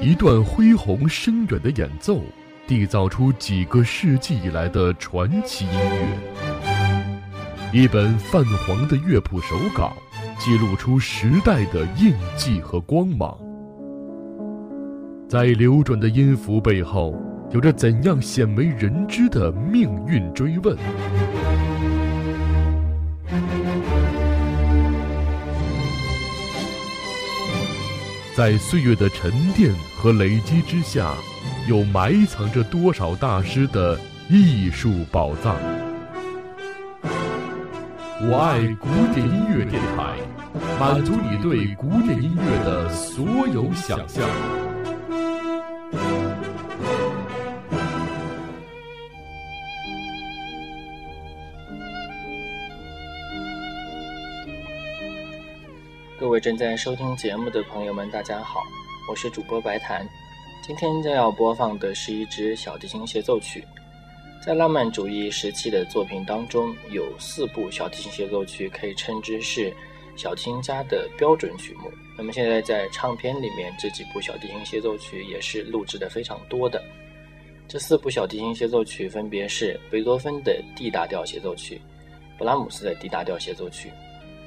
一段恢宏深远的演奏，缔造出几个世纪以来的传奇音乐。一本泛黄的乐谱手稿，记录出时代的印记和光芒。在流转的音符背后，有着怎样鲜为人知的命运追问？在岁月的沉淀和累积之下，又埋藏着多少大师的艺术宝藏？我爱古典音乐电台，满足你对古典音乐的所有想象。各位正在收听节目的朋友们，大家好，我是主播白檀。今天将要播放的是一支小提琴协奏曲。在浪漫主义时期的作品当中，有四部小提琴协奏曲可以称之是小提琴家的标准曲目。那么现在在唱片里面，这几部小提琴协奏曲也是录制的非常多的。这四部小提琴协奏曲分别是贝多芬的 D 大调协奏曲、布拉姆斯的 D 大调协奏曲。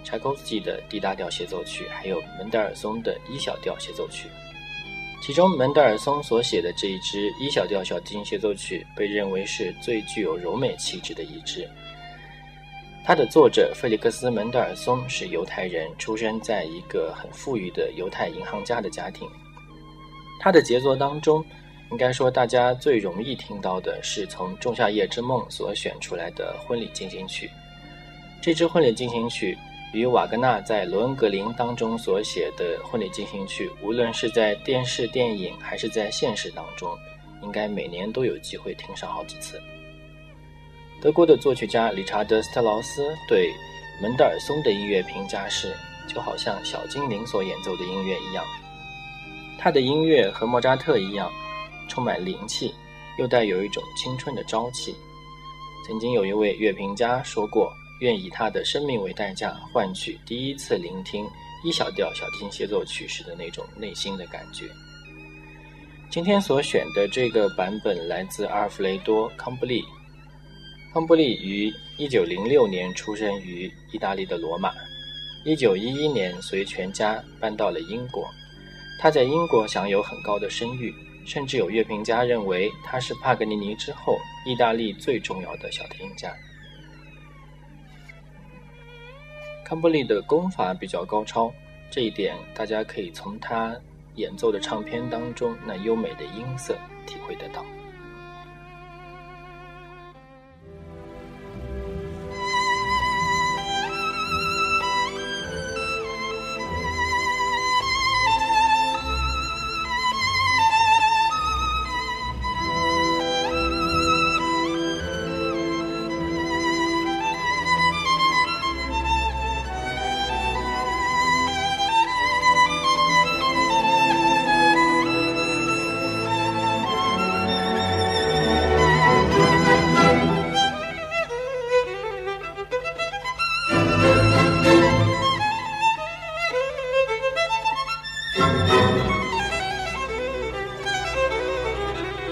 柴可夫斯基的 D 大调协奏曲，还有门德尔松的一小调协奏曲。其中，门德尔松所写的这一支一小调小提琴协奏曲，被认为是最具有柔美气质的一支。它的作者费利克斯·门德尔松是犹太人，出生在一个很富裕的犹太银行家的家庭。他的杰作当中，应该说大家最容易听到的是从《仲夏夜之梦》所选出来的婚礼进行曲。这支婚礼进行曲。与瓦格纳在《罗恩格林》当中所写的婚礼进行曲，无论是在电视、电影还是在现实当中，应该每年都有机会听上好几次。德国的作曲家理查德·斯特劳斯对门德尔松的音乐评价是：就好像小精灵所演奏的音乐一样，他的音乐和莫扎特一样，充满灵气，又带有一种青春的朝气。曾经有一位乐评家说过。愿以他的生命为代价，换取第一次聆听一小调小提琴协奏曲时的那种内心的感觉。今天所选的这个版本来自阿尔弗雷多·康布利。康布利于1906年出生于意大利的罗马，1911年随全家搬到了英国。他在英国享有很高的声誉，甚至有乐评家认为他是帕格尼尼之后意大利最重要的小提琴家。康布利的功法比较高超，这一点大家可以从他演奏的唱片当中那优美的音色体会得到。